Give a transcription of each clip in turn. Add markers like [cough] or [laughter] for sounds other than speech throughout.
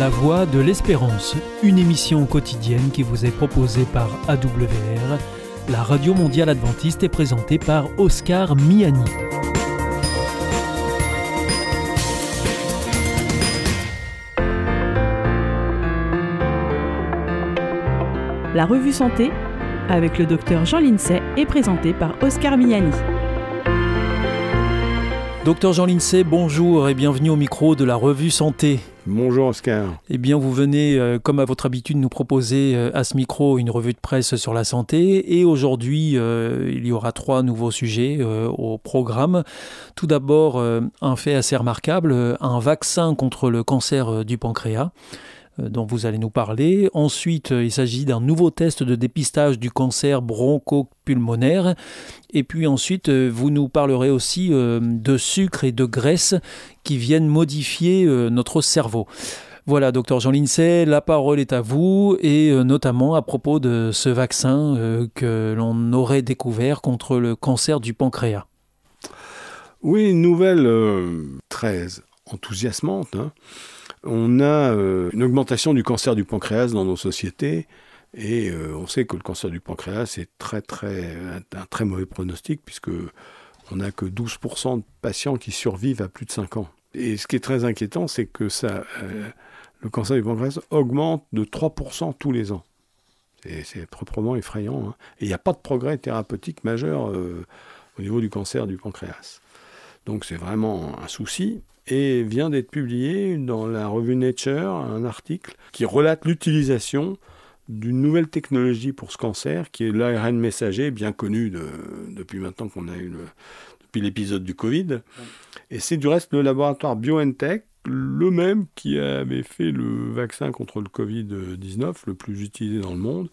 La Voix de l'Espérance, une émission quotidienne qui vous est proposée par AWR, la radio mondiale adventiste est présentée par Oscar Miani. La revue Santé avec le docteur Jean Lincey est présentée par Oscar Miani. Docteur Jean Lincey, bonjour et bienvenue au micro de la revue Santé. Bonjour Oscar. Eh bien, vous venez, euh, comme à votre habitude, nous proposer euh, à ce micro une revue de presse sur la santé. Et aujourd'hui, euh, il y aura trois nouveaux sujets au programme. Tout d'abord, un fait assez remarquable, un vaccin contre le cancer du pancréas dont vous allez nous parler. Ensuite, il s'agit d'un nouveau test de dépistage du cancer bronchopulmonaire. Et puis ensuite, vous nous parlerez aussi de sucre et de graisse qui viennent modifier notre cerveau. Voilà, docteur Jean Lincey, la parole est à vous, et notamment à propos de ce vaccin que l'on aurait découvert contre le cancer du pancréas. Oui, une nouvelle très enthousiasmante. Hein on a euh, une augmentation du cancer du pancréas dans nos sociétés. Et euh, on sait que le cancer du pancréas est très, très, un, très mauvais pronostic, puisque on n'a que 12% de patients qui survivent à plus de 5 ans. Et ce qui est très inquiétant, c'est que euh, le cancer du pancréas augmente de 3% tous les ans. C'est proprement effrayant. Hein. Et il n'y a pas de progrès thérapeutique majeur au niveau du cancer du pancréas. Donc c'est vraiment un souci et vient d'être publié dans la revue Nature un article qui relate l'utilisation d'une nouvelle technologie pour ce cancer, qui est l'ARN messager, bien connu depuis maintenant qu'on a eu depuis l'épisode du Covid. Et c'est du reste le laboratoire BioNTech, le même qui avait fait le vaccin contre le Covid-19, le plus utilisé dans le monde,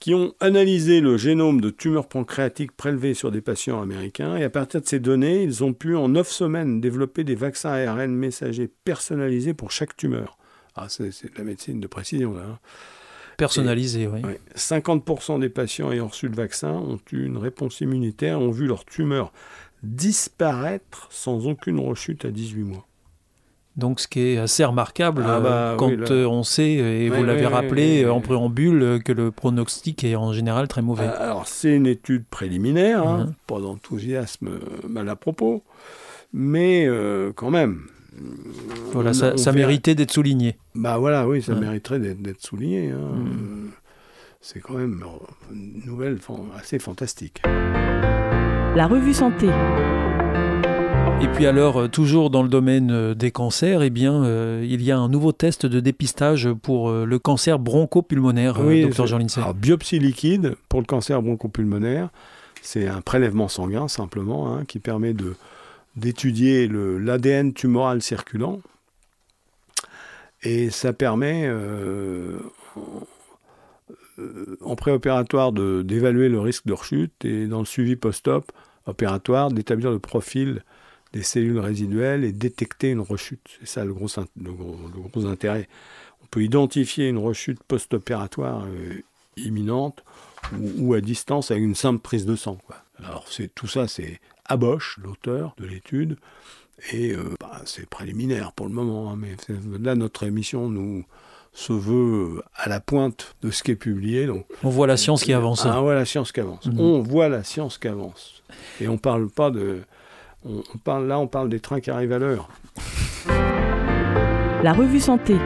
qui ont analysé le génome de tumeurs pancréatiques prélevées sur des patients américains. Et à partir de ces données, ils ont pu en 9 semaines développer des vaccins ARN messagers personnalisés pour chaque tumeur. Ah, c'est de la médecine de précision là. Hein. Personnalisé, oui. 50% des patients ayant reçu le vaccin ont eu une réponse immunitaire, ont vu leur tumeur disparaître sans aucune rechute à 18 mois. Donc, ce qui est assez remarquable ah bah euh, quand euh, on sait, et vous l'avez rappelé en préambule, que le pronostic est en général très mauvais. Ah, alors, c'est une étude préliminaire, hein, mhm. pas d'enthousiasme mal à propos, mais euh, quand même. Voilà, ça, méritait d'être souligné. Bah voilà, oui, ça mériterait d'être souligné. Hein. Mhm. C'est quand même une nouvelle assez fantastique. La revue Santé. Et puis alors, euh, toujours dans le domaine euh, des cancers, eh bien, euh, il y a un nouveau test de dépistage pour le cancer bronchopulmonaire, oui, docteur Jean. Alors, biopsie liquide pour le cancer bronchopulmonaire, c'est un prélèvement sanguin simplement hein, qui permet de d'étudier l'ADN tumoral circulant. Et ça permet, en préopératoire, d'évaluer le risque de rechute et dans le suivi post-op opératoire, d'établir le profil des cellules résiduelles et détecter une rechute. C'est ça le gros, le, gros, intérêt. On peut identifier une rechute post-opératoire euh, imminente ou, à distance avec une simple prise de sang. Alors c'est tout ça, c'est Abosch, l'auteur de l'étude, et euh, bah, c'est préliminaire pour le moment. Hein, mais là, notre émission nous se veut à la pointe de ce qui est publié. Donc, on voit la science qui avance. Ah, on voit la science qui avance. Mhm. On voit la science qui avance. Et on ne parle pas de on, parle, là, on parle des trains qui arrivent à l'heure. La revue Santé.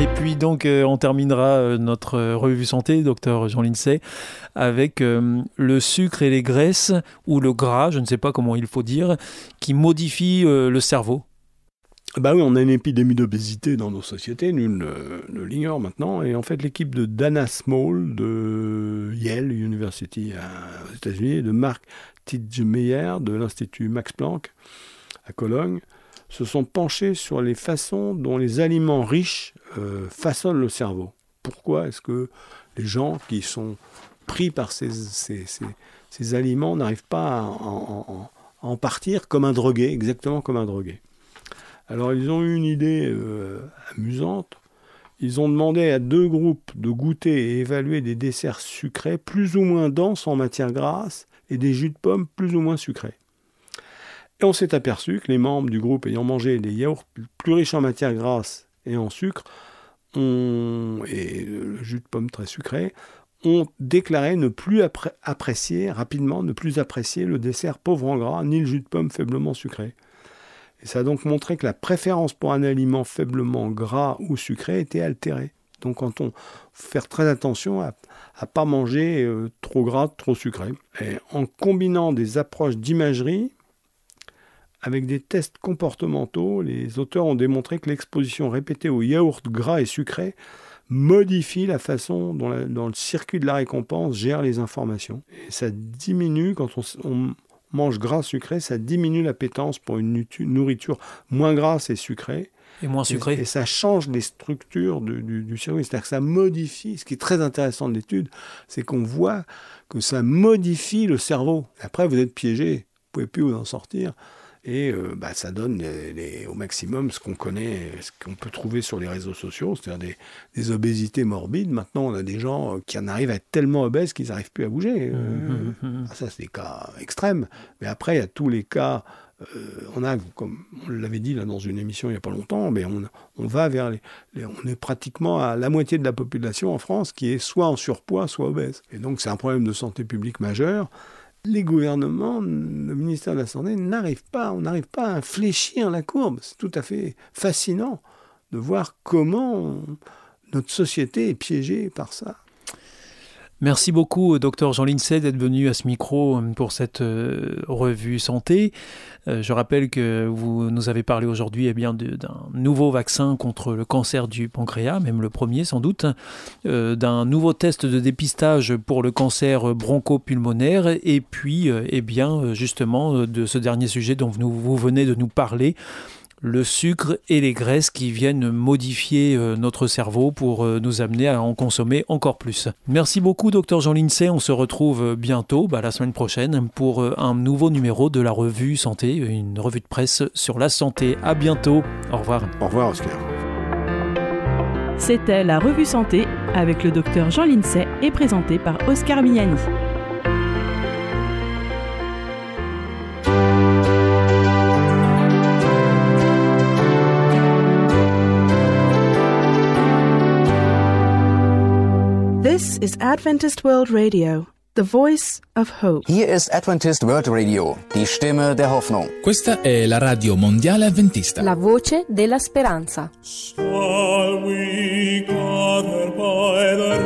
Et puis donc euh, on terminera euh, notre revue santé, docteur Jean Lincey, avec euh, le sucre et les graisses, ou le gras, je ne sais pas comment il faut dire, qui modifie le cerveau. Bah oui, on a une épidémie d'obésité dans nos sociétés, nul ne l'ignore maintenant. Et en fait, l'équipe de Dana Small de Yale University aux États-Unis, de Mark Tidgemeyer de l'Institut Max Planck à Cologne se sont penchés sur les façons dont les aliments riches euh, façonnent le cerveau. Pourquoi est-ce que les gens qui sont pris par ces, aliments n'arrivent pas à en, partir comme un drogué, exactement comme un drogué? Alors ils ont eu une idée euh, amusante. Ils ont demandé à deux groupes de goûter et évaluer des desserts sucrés plus ou moins denses en matière grasse et des jus de pommes plus ou moins sucrés. Et on s'est aperçu que les membres du groupe ayant mangé des yaourts plus riches en matière grasse et en sucre, et le jus de pomme très sucré, ont déclaré ne plus apprécier rapidement, ne plus apprécier le dessert pauvre en gras, ni le jus de pomme faiblement sucré. Et ça a donc montré que la préférence pour un aliment faiblement gras ou sucré était altérée. Donc quand on faire très attention à ne pas manger euh, trop gras, trop sucré. Et en combinant des approches d'imagerie avec des tests comportementaux, les auteurs ont démontré que l'exposition répétée aux yaourts gras et sucrés modifie la façon dont, le circuit de la récompense gère les informations. Et ça diminue, quand on, mange gras sucré, ça diminue l'appétence pour une nourriture moins grasse et sucrée. Et moins sucrée. Et, ça change les structures du, du, cerveau. C'est-à-dire que ça modifie. Ce qui est très intéressant de l'étude, c'est qu'on voit que ça modifie le cerveau. Après, vous êtes piégé. Vous ne pouvez plus vous en sortir et euh, bah, ça donne au maximum ce qu'on connaît, ce qu'on peut trouver sur les réseaux sociaux, c'est-à-dire des, obésités morbides. Maintenant, on a des gens qui en arrivent à être tellement obèses qu'ils n'arrivent plus à bouger. Euh, mmh, mmh, mmh. Ah, ça, c'est des cas extrêmes. Mais après, il y a tous les cas. Euh, on a, comme on l'avait dit là dans une émission il n'y a pas longtemps, mais on, on va vers les, On est pratiquement à la moitié de la population en France qui est soit en surpoids, soit obèse. Et donc, c'est un problème de santé publique majeur les gouvernements, le ministère de la Santé n'arrive pas, on n'arrive pas à infléchir la courbe. C'est tout à fait fascinant de voir comment notre société est piégée par ça. Merci beaucoup, docteur Jean Lincey, d'être venu à ce micro euh, pour cette euh, revue santé. Euh, je rappelle que vous nous avez parlé aujourd'hui eh bien d'un nouveau vaccin contre le cancer du pancréas, même le premier sans doute, d'un nouveau test de dépistage pour le cancer bronchopulmonaire, et puis eh bien justement de ce dernier sujet dont vous venez de nous parler le sucre et les graisses qui viennent modifier euh, notre cerveau pour euh, nous amener à en consommer encore plus. Merci beaucoup, docteur Jean Lincey. On se retrouve bientôt, bah, la semaine prochaine, pour euh, un nouveau numéro de la revue Santé, une revue de presse sur la santé. À bientôt. Au revoir. Au revoir, Oscar. C'était la revue Santé avec le docteur Jean Lincey et présenté par Oscar Miani. Is Adventist World Radio, the voice of hope. Hier ist Adventist World Radio, die Stimme der Hoffnung. Questa è la radio mondiale adventista. La voce della speranza. Shall we gather by the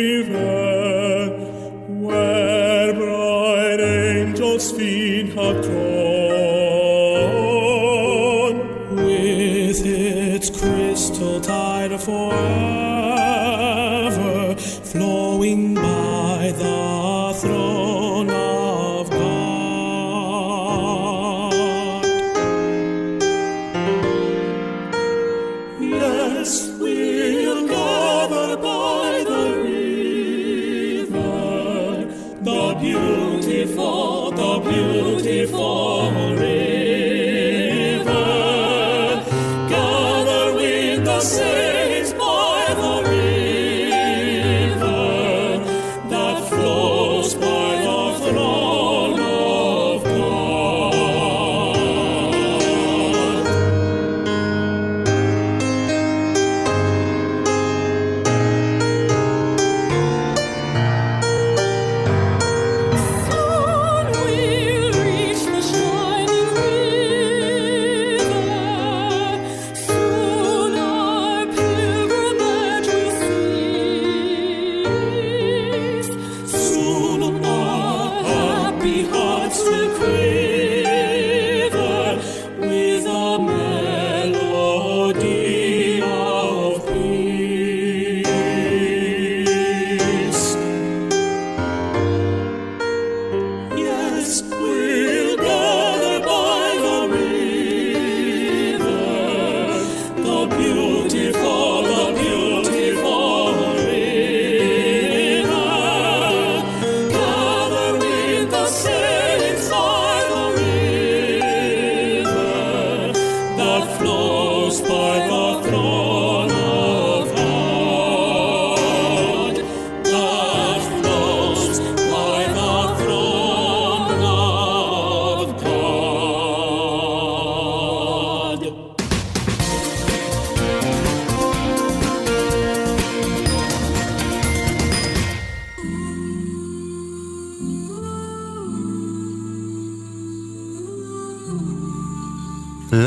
river, where bright angels' feet have trod, with its crystal tide of flowing through.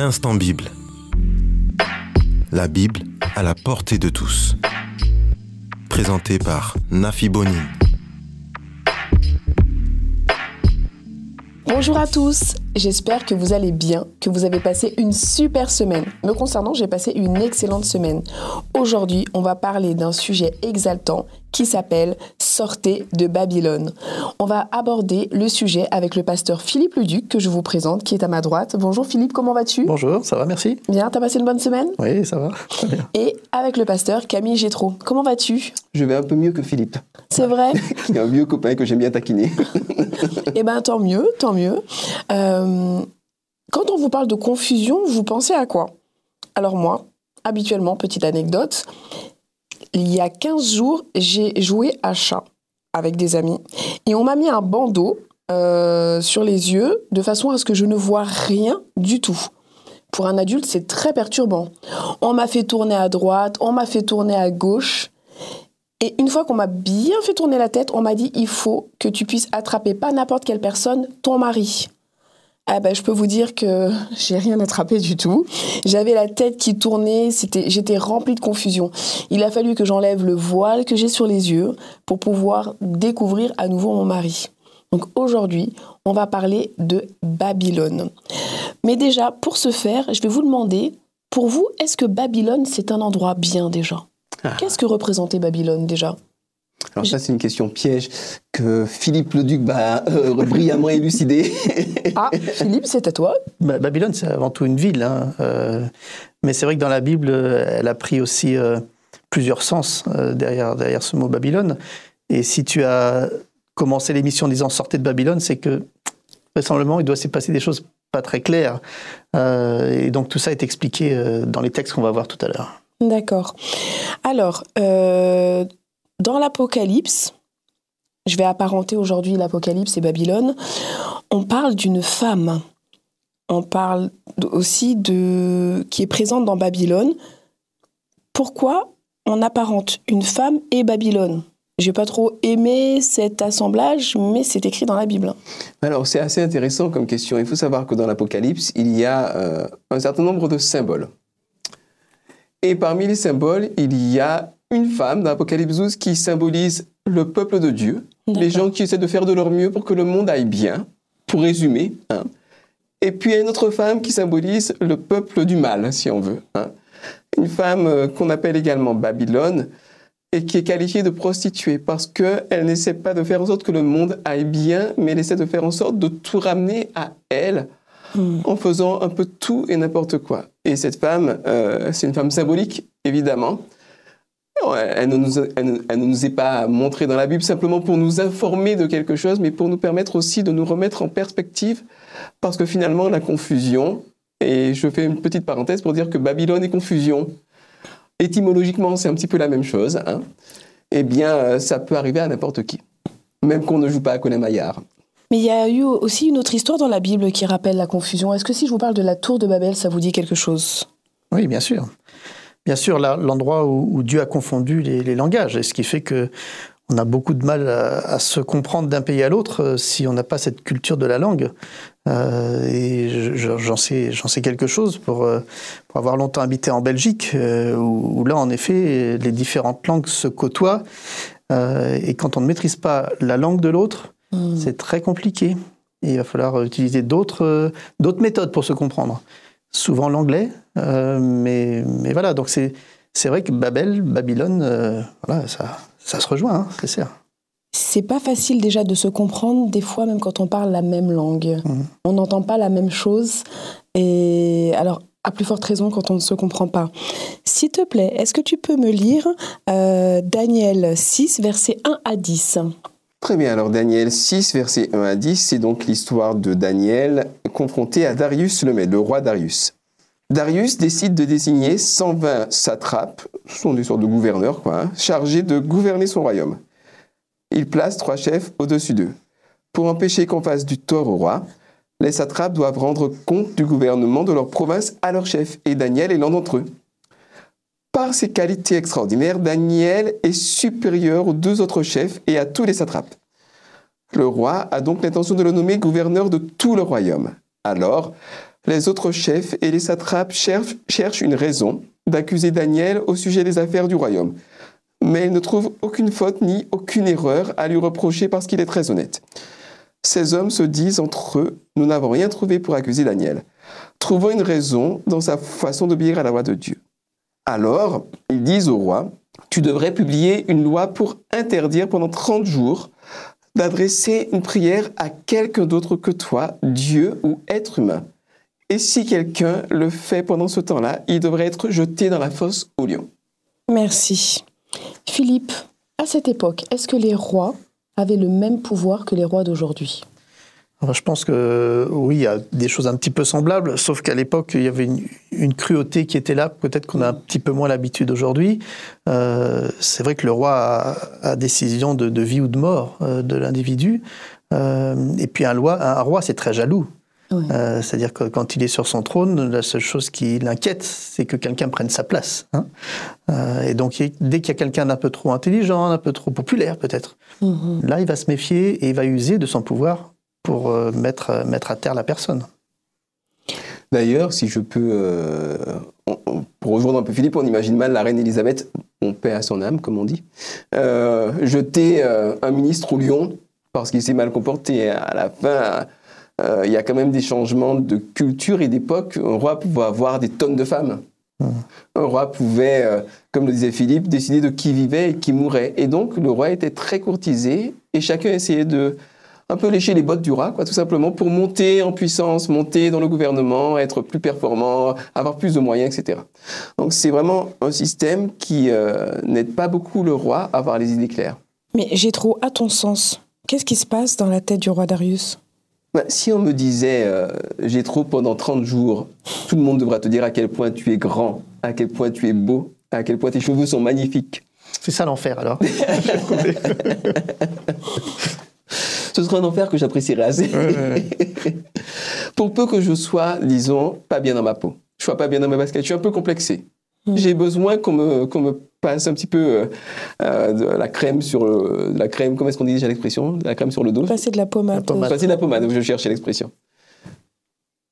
L'instant Bible. La Bible à la portée de tous. Présenté par Nafi Bonin. Bonjour à tous, j'espère que vous allez bien, que vous avez passé une super semaine. Me concernant, j'ai passé une excellente semaine. Aujourd'hui, on va parler d'un sujet exaltant qui s'appelle Sortez de Babylone. On va aborder le sujet avec le pasteur Philippe Leduc que je vous présente, qui est à ma droite. Bonjour Philippe, comment vas-tu? Bonjour, ça va, merci. Bien, t'as passé une bonne semaine? Oui, ça va, très [laughs] bien. Et avec le pasteur Camille Gétro. Comment vas-tu? Je vais un peu mieux que Philippe. C'est vrai? [laughs] Qui est un vieux copain que j'aime bien taquiner. [laughs] Eh ben tant mieux, tant mieux. Euh, quand on vous parle de confusion, vous pensez à quoi? Alors moi, habituellement, petite anecdote, il y a 15 jours, j'ai joué à chat avec des amis et on m'a mis un bandeau euh, sur les yeux de façon à ce que je ne vois rien du tout. Pour un adulte, c'est très perturbant. On m'a fait tourner à droite, on m'a fait tourner à gauche. Et une fois qu'on m'a bien fait tourner la tête, on m'a dit il faut que tu puisses attraper pas n'importe quelle personne, ton mari. Ah ben, je peux vous dire que j'ai rien attrapé du tout. J'avais la tête qui tournait, c'était, j'étais remplie de confusion. Il a fallu que j'enlève le voile que j'ai sur les yeux pour pouvoir découvrir à nouveau mon mari. Donc aujourd'hui, on va parler de Babylone. Mais déjà, pour ce faire, je vais vous demander, pour vous, est-ce que Babylone, c'est un endroit bien déjà? Qu'est-ce que représentait Babylone déjà? Alors ça, c'est une question piège que Philippe Leduc va euh, brillamment [laughs] élucider. Ah, Philippe, c'est à toi. Bah, Babylone, c'est avant tout une ville. hein, euh, mais c'est vrai que dans la Bible, elle a pris aussi euh, plusieurs sens euh, derrière, derrière ce mot Babylone. Et si tu as commencé l'émission en disant sortez de Babylone, c'est que vraisemblablement, il doit s'y passer des choses pas très claires. Euh, et donc tout ça est expliqué euh, dans les textes qu'on va voir tout à l'heure. D'accord. Alors, euh, dans l'Apocalypse, je vais apparenter aujourd'hui l'Apocalypse et Babylone, on parle d'une femme. On parle aussi de qui est présente dans Babylone. Pourquoi on apparente une femme et Babylone? J'ai pas trop aimé cet assemblage, mais c'est écrit dans la Bible. Alors, c'est assez intéressant comme question. Il faut savoir que dans l'Apocalypse, il y a euh, un certain nombre de symboles. Et parmi les symboles, il y a une femme dans l'Apocalypse 12 qui symbolise le peuple de Dieu, les gens qui essaient de faire de leur mieux pour que le monde aille bien, pour résumer. hein. Et puis il y a une autre femme qui symbolise le peuple du mal, si on veut. hein. Une femme euh, qu'on appelle également Babylone et qui est qualifiée de prostituée parce qu'elle n'essaie pas de faire en sorte que le monde aille bien, mais elle essaie de faire en sorte de tout ramener à elle en faisant un peu tout et n'importe quoi. Et cette femme, euh, c'est une femme symbolique, évidemment. Ouais, Elle ne, nous, elle ne- elle ne nous est pas montrée dans la Bible simplement pour nous informer de quelque chose, mais pour nous permettre aussi de nous remettre en perspective, parce que finalement, la confusion, et je fais une petite parenthèse pour dire que Babylone et confusion, étymologiquement, c'est un petit peu la même chose, hein, eh bien, euh, ça peut arriver à n'importe qui, même qu'on ne joue pas à Colin Maillard. Mais il y a eu aussi une autre histoire dans la Bible qui rappelle la confusion. Est-ce que si je vous parle de la tour de Babel, ça vous dit quelque chose? Oui, bien sûr. Bien sûr, l'endroit où, où Dieu a confondu les, les langages, et ce qui fait que on a beaucoup de mal à, à se comprendre d'un pays à l'autre euh, si on n'a pas cette culture de la langue. Euh, et je- je- j'en sais, j'en sais quelque chose pour, euh, pour avoir longtemps habité en Belgique, où, où là, en effet, les différentes langues se côtoient. euh, et quand on ne maîtrise pas la langue de l'autre, c'est très compliqué. Et il va falloir utiliser d'autres d'autres méthodes pour se comprendre. Souvent l'anglais, mais, mais voilà, donc c'est c'est vrai que Babel, Babylone, euh, voilà, ça, ça se rejoint, hein, c'est sûr. C'est pas facile déjà de se comprendre, des fois même quand on parle la même langue. On n'entend pas la même chose. Et alors, à plus forte raison quand on ne se comprend pas. S'il te plaît, est-ce que tu peux me lire euh, Daniel 6, versets 1 à 10 Très bien, alors Daniel 6, versets 1 à 10, c'est donc l'histoire de Daniel confronté à Darius le Mède, le roi Darius. Darius décide de désigner 120 satrapes, ce sont des sortes de gouverneurs, hein, chargés de gouverner son royaume. Il place trois chefs au-dessus d'eux. Pour empêcher qu'on fasse du tort au roi, les satrapes doivent rendre compte du gouvernement de leur province à leur chef, et Daniel est l'un d'entre eux. Par ses qualités extraordinaires, Daniel est supérieur aux deux autres chefs et à tous les satrapes. Le roi a donc l'intention de le nommer gouverneur de tout le royaume. Alors, les autres chefs et les satrapes cherchent, une raison d'accuser Daniel au sujet des affaires du royaume. Mais ils ne trouvent aucune faute ni aucune erreur à lui reprocher parce qu'il est très honnête. Ces hommes se disent entre eux, nous n'avons rien trouvé pour accuser Daniel. Trouvons une raison dans sa façon d'obéir à la loi de Dieu. Alors, ils disent au roi, tu devrais publier une loi pour interdire pendant 30 jours d'adresser une prière à quelqu'un d'autre que toi, Dieu ou être humain. Et si quelqu'un le fait pendant ce temps-là, il devrait être jeté dans la fosse au lion. Merci. Philippe, à cette époque, est-ce que les rois avaient le même pouvoir que les rois d'aujourd'hui? Je pense que oui, il y a des choses un petit peu semblables, sauf qu'à l'époque, il y avait une, une cruauté qui était là, peut-être qu'on a un petit peu moins l'habitude aujourd'hui. Euh, c'est vrai que le roi a, a décision de, de vie ou de mort euh, de l'individu. Euh, et puis un, loi, un roi, c'est très jaloux. Oui. Euh, C'est-à-dire que quand il est sur son trône, la seule chose qui l'inquiète, c'est que quelqu'un prenne sa place. hein. Euh, et donc, dès qu'il y a quelqu'un d'un peu trop intelligent, un peu trop populaire peut-être, Mhm. là, il va se méfier et il va user de son pouvoir pour euh, mettre, euh, mettre à terre la personne. D'ailleurs, si je peux, euh, on- on- pour rejoindre un peu Philippe, on imagine mal la reine Elisabeth, on paie à son âme, comme on dit, euh, jeter euh, un ministre au lion parce qu'il s'est mal comporté. À la fin, euh, il y a quand même des changements de culture et d'époque. Un roi pouvait avoir des tonnes de femmes. Un roi pouvait, euh, comme le disait Philippe, décider de qui vivait et qui mourait. Et donc, le roi était très courtisé et chacun essayait de un peu lécher les bottes du roi, quoi, tout simplement, pour monter en puissance, monter dans le gouvernement, être plus performant, avoir plus de moyens, etc. Donc, c'est vraiment un système qui euh, n'aide pas beaucoup le roi à avoir les idées claires. Mais j'ai trop, à ton sens, qu'est-ce qui se passe dans la tête du roi Darius? Si on me disait, euh, j'ai trop pendant 30 jours, tout le monde devra te dire à quel point tu es grand, à quel point tu es beau, à quel point tes cheveux sont magnifiques. C'est ça l'enfer alors. [laughs] Ce serait un enfer que j'apprécierais assez. Pour peu que je sois, disons, pas bien dans ma peau. Je sois pas bien dans ma basket. Je suis un peu complexé. J'ai besoin qu'on me, qu'on me passe un petit peu euh, euh, de la crème sur le, de la crème, comment est-ce qu'on dit déjà l'expression? De La crème sur le dos? Passer de la pommade. Passer de la pommade, je cherchais l'expression.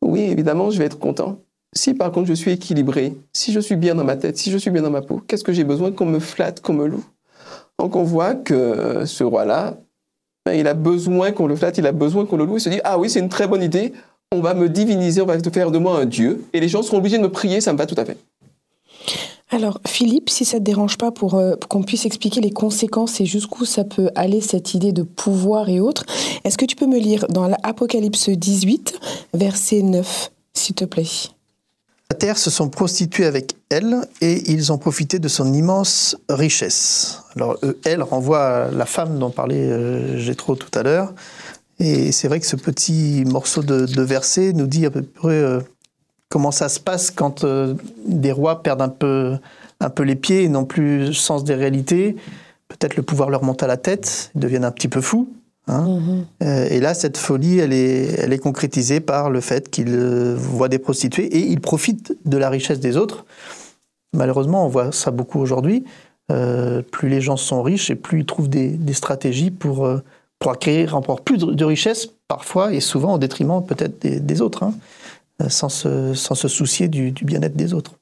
Oui, évidemment, je vais être content. Si par contre je suis équilibré, si je suis bien dans ma tête, si je suis bien dans ma peau, qu'est-ce que j'ai besoin? Qu'on me flatte, qu'on me loue Donc on voit que euh, ce roi-là, ben, il a besoin qu'on le flatte, il a besoin qu'on le loue. Il se dit Ah oui, c'est une très bonne idée, on va me diviniser, on va te faire de moi un dieu, et les gens seront obligés de me prier, ça me va tout à fait. Alors, Philippe, si ça ne te dérange pas pour, euh, pour qu'on puisse expliquer les conséquences et jusqu'où ça peut aller, cette idée de pouvoir et autres, est-ce que tu peux me lire dans l'Apocalypse 18, verset 9, s'il te plaît? La terre se sont prostitués avec elle et ils ont profité de son immense richesse. Alors, euh, elle renvoie à la femme dont parlait euh, tout à l'heure. Et c'est vrai que ce petit morceau de, de verset nous dit à peu près euh, comment ça se passe quand euh, des rois perdent un peu, un peu les pieds et n'ont plus le sens des réalités. Peut-être le pouvoir leur monte à la tête, ils deviennent un petit peu fous. hein. Euh, et là, cette folie, elle est, elle est concrétisée par le fait qu'ils euh, voient des prostituées et ils profitent de la richesse des autres. Malheureusement, on voit ça beaucoup aujourd'hui. Plus les gens sont riches et plus ils trouvent des, des stratégies pour, pour acquérir encore plus de, de richesses, parfois et souvent au détriment peut-être des, des autres, hein, sans, se, sans se soucier du, bien-être des autres.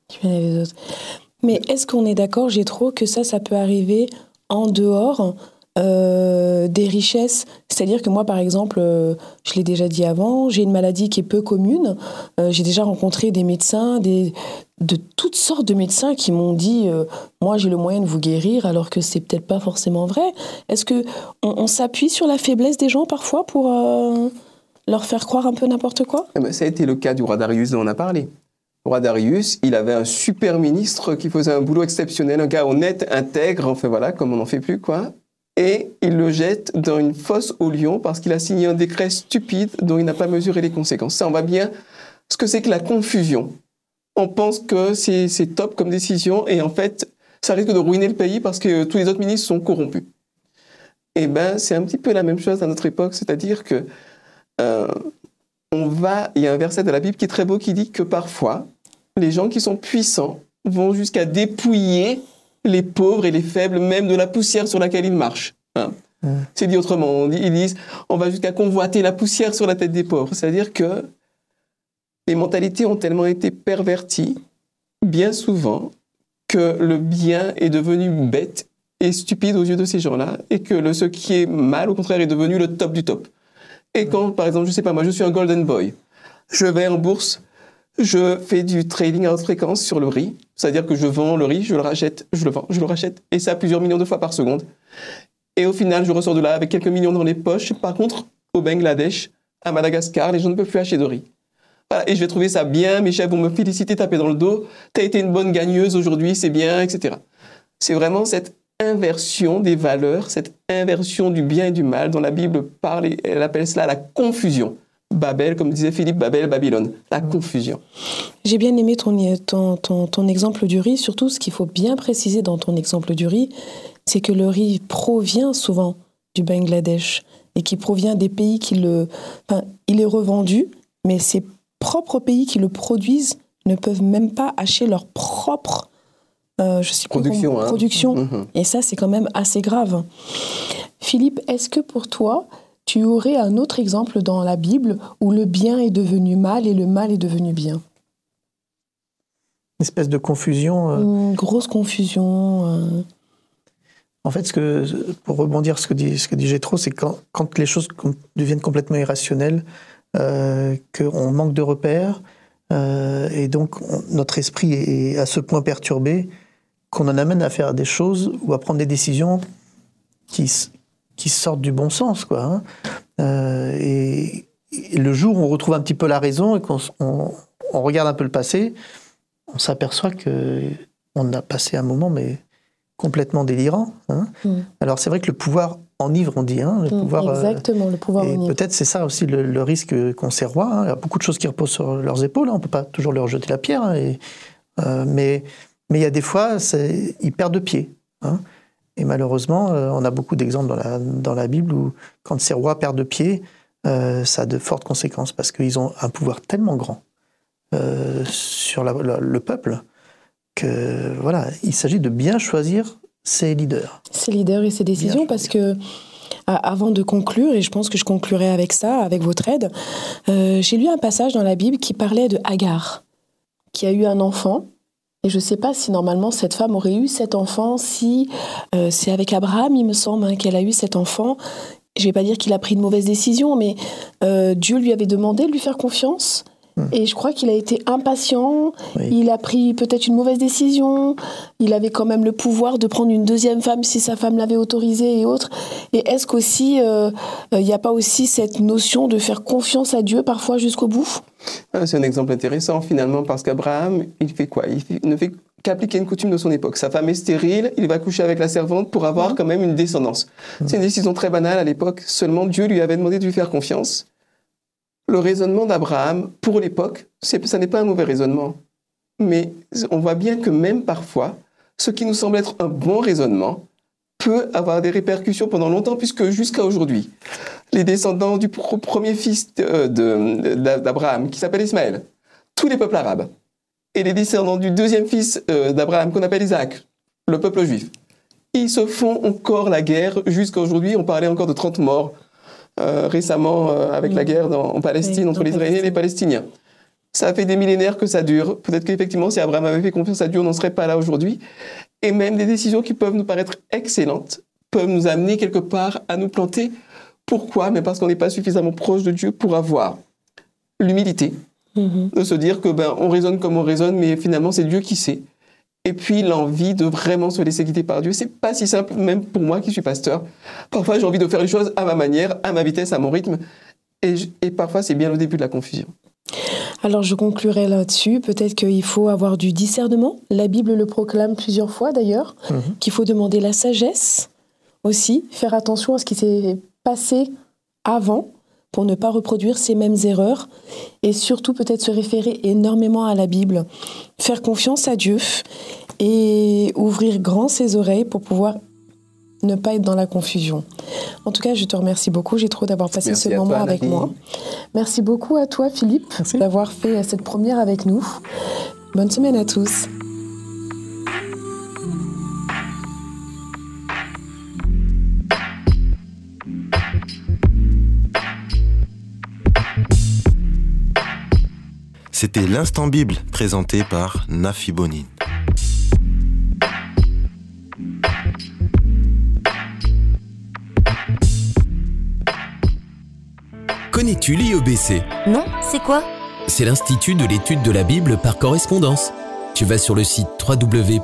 Mais est-ce qu'on est d'accord, j'ai trop, que ça, ça peut arriver en dehors euh, des richesses? C'est-à-dire que moi, par exemple, euh, je l'ai déjà dit avant, j'ai une maladie qui est peu commune. Euh, j'ai déjà rencontré des médecins, des, de toutes sortes de médecins qui m'ont dit euh, moi j'ai le moyen de vous guérir alors que c'est peut-être pas forcément vrai. Est-ce que on, on s'appuie sur la faiblesse des gens parfois pour euh, leur faire croire un peu n'importe quoi? Eh ben, ça a été le cas du roi Darius dont on a parlé. Le roi Darius, il avait un super ministre qui faisait un boulot exceptionnel, un gars honnête, intègre, enfin voilà, comme on n'en fait plus, quoi. Et il le jette dans une fosse au lion parce qu'il a signé un décret stupide dont il n'a pas mesuré les conséquences. Ça, on voit bien ce que c'est que la confusion. On pense que c'est c'est top comme décision et en fait, ça risque de ruiner le pays parce que tous les autres ministres sont corrompus. Eh ben, c'est un petit peu la même chose à notre époque, c'est-à-dire que euh, on va, il y a un verset de la Bible qui est très beau qui dit que parfois, les gens qui sont puissants vont jusqu'à dépouiller les pauvres et les faibles, même de la poussière sur laquelle ils marchent. hein. C'est dit autrement. On dit- ils disent, on va jusqu'à convoiter la poussière sur la tête des pauvres. C'est-à-dire que les mentalités ont tellement été perverties, bien souvent, que le bien est devenu bête et stupide aux yeux de ces gens-là, et que le, ce qui est mal, au contraire, est devenu le top du top. Et quand, par exemple, je sais pas, moi, je suis un golden boy, je vais en bourse, je fais du trading à haute fréquence sur le riz, c'est-à-dire que je vends le riz, je le rachète, je le vends, je le rachète, et ça plusieurs millions de fois par seconde. Et au final, je ressors de là avec quelques millions dans les poches. Par contre, au Bangladesh, à Madagascar, les gens ne peuvent plus acheter de riz. Et je vais trouver ça bien, mes chefs vont me féliciter, taper dans le dos, t'as été une bonne gagneuse aujourd'hui, c'est bien, etc. C'est vraiment cette inversion des valeurs, cette inversion du bien et du mal dont la Bible parle, et elle appelle cela la confusion. Babel, comme disait Philippe, Babel, Babylone, la confusion. J'ai bien aimé ton, ton, ton, ton exemple du riz, surtout ce qu'il faut bien préciser dans ton exemple du riz, c'est que le riz provient souvent du Bangladesh et qui provient des pays qui le... Enfin, il est revendu, mais ces propres pays qui le produisent ne peuvent même pas acheter leur propre euh, je sais production. Comment, hein. production. Mhm. Et ça, c'est quand même assez grave. Philippe, est-ce que pour toi, tu aurais un autre exemple dans la Bible où le bien est devenu mal et le mal est devenu bien? Une espèce de confusion. euh, Une grosse confusion. euh, En fait, ce que, pour rebondir sur ce que dit, ce que dit Gétro, c'est quand, quand les choses deviennent complètement irrationnelles, euh, qu'on manque de repères, euh, et donc on- notre esprit est à ce point perturbé qu'on en amène à faire des choses ou à prendre des décisions qui, qui sortent du bon sens. Quoi, hein. Euh, et, et le jour où on retrouve un petit peu la raison et qu'on on, on regarde un peu le passé, on s'aperçoit que on a passé un moment, mais complètement délirant. hein. Mm. Alors c'est vrai que le pouvoir enivre, on dit. hein, le mm, pouvoir, euh, exactement, le pouvoir unir. peut-être c'est ça aussi le, le risque qu'ont ces rois. hein. Il y a beaucoup de choses qui reposent sur leurs épaules. On ne peut pas toujours leur jeter la pierre. et, euh, mais mais il y a des fois, ils perdent pied. hein. Et malheureusement, euh, on a beaucoup d'exemples dans la, dans la Bible où quand ces rois perdent pied, euh, ça a de fortes conséquences parce qu'ils ont un pouvoir tellement grand euh, sur la- la- le peuple que voilà, il s'agit de bien choisir ses leaders. ses leaders et ses décisions parce que avant de conclure, et je pense que je conclurai avec ça, avec votre aide, euh, j'ai lu un passage dans la Bible qui parlait de Agar, qui a eu un enfant. Et je ne sais pas si normalement cette femme aurait eu cet enfant, si euh, c'est avec Abraham, il me semble, hein, qu'elle a eu cet enfant. Je ne vais pas dire qu'il a pris une mauvaise décision, mais euh, Dieu lui avait demandé de lui faire confiance. Et je crois qu'il a été impatient, il a pris peut-être une mauvaise décision, il avait quand même le pouvoir de prendre une deuxième femme si sa femme l'avait autorisé et autres. Et est-ce qu'aussi, euh, il n'y a pas aussi cette notion de faire confiance à Dieu parfois jusqu'au bout? Ah, C'est un exemple intéressant finalement parce qu'Abraham, il fait quoi? Il fait- ne fait qu'appliquer une coutume de son époque. Sa femme est stérile, il va coucher avec la servante pour avoir quand même une descendance. C'est une décision très banale à l'époque. Seulement Dieu lui avait demandé de lui faire confiance. Le raisonnement d'Abraham, pour l'époque, ça n'est pas un mauvais raisonnement. Mais on voit bien que même parfois, ce qui nous semble être un bon raisonnement peut avoir des répercussions pendant longtemps, puisque jusqu'à aujourd'hui, les descendants du premier fils de- d'Abraham, qui s'appelle Ismaël, tous les peuples arabes, et les descendants du deuxième fils euh, d'Abraham, qu'on appelle Isaac, le peuple juif, ils se font encore la guerre jusqu'à aujourd'hui. On parlait encore de 30 morts euh, récemment euh, avec la guerre dans- en Palestine Oui, entre en les Israéliens et les Palestiniens. Ça fait des millénaires que ça dure. Peut-être qu'effectivement, si Abraham avait fait confiance à Dieu, on n'en serait pas là aujourd'hui. Et même des décisions qui peuvent nous paraître excellentes peuvent nous amener quelque part à nous planter. Pourquoi? Mais parce qu'on n'est pas suffisamment proche de Dieu pour avoir l'humilité de se dire que ben on raisonne comme on raisonne, mais finalement c'est Dieu qui sait. Et puis l'envie de vraiment se laisser guider par Dieu, c'est pas si simple, même pour moi qui suis pasteur. Parfois j'ai envie de faire les choses à ma manière, à ma vitesse, à mon rythme, et, et parfois c'est bien le début de la confusion. Alors je conclurai là-dessus. Peut-être qu'il faut avoir du discernement. La Bible le proclame plusieurs fois d'ailleurs. Qu'il faut demander la sagesse aussi. Faire attention à ce qui s'est passé avant pour ne pas reproduire ces mêmes erreurs. Et surtout peut-être se référer énormément à la Bible. Faire confiance à Dieu et ouvrir grand ses oreilles pour pouvoir ne pas être dans la confusion. En tout cas, je te remercie beaucoup. J'ai trop d'avoir passé Merci ce moment toi, avec moi. Merci beaucoup à toi, Philippe, d'avoir fait cette première avec nous. Bonne semaine à tous. C'était l'instant Bible présenté par Nafi Bonin. Connais-tu l'IEBC Non, c'est quoi? C'est l'Institut de l'étude de la Bible par correspondance. Tu vas sur le site www.iebc.org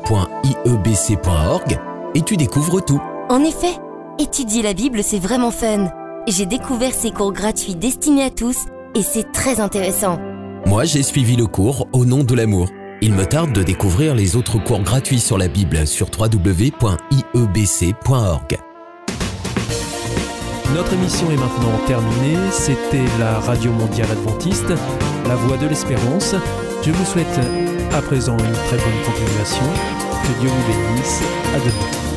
et tu découvres tout. En effet, étudier la Bible, c'est vraiment fun. J'ai découvert ces cours gratuits destinés à tous et c'est très intéressant. Moi, j'ai suivi le cours Au nom de l'amour. Il me tarde de découvrir les autres cours gratuits sur la Bible sur www.iebc.org. Notre émission est maintenant terminée. C'était la Radio Mondiale Adventiste, la voix de l'espérance. Je vous souhaite à présent une très bonne continuation. Que Dieu vous bénisse. À demain.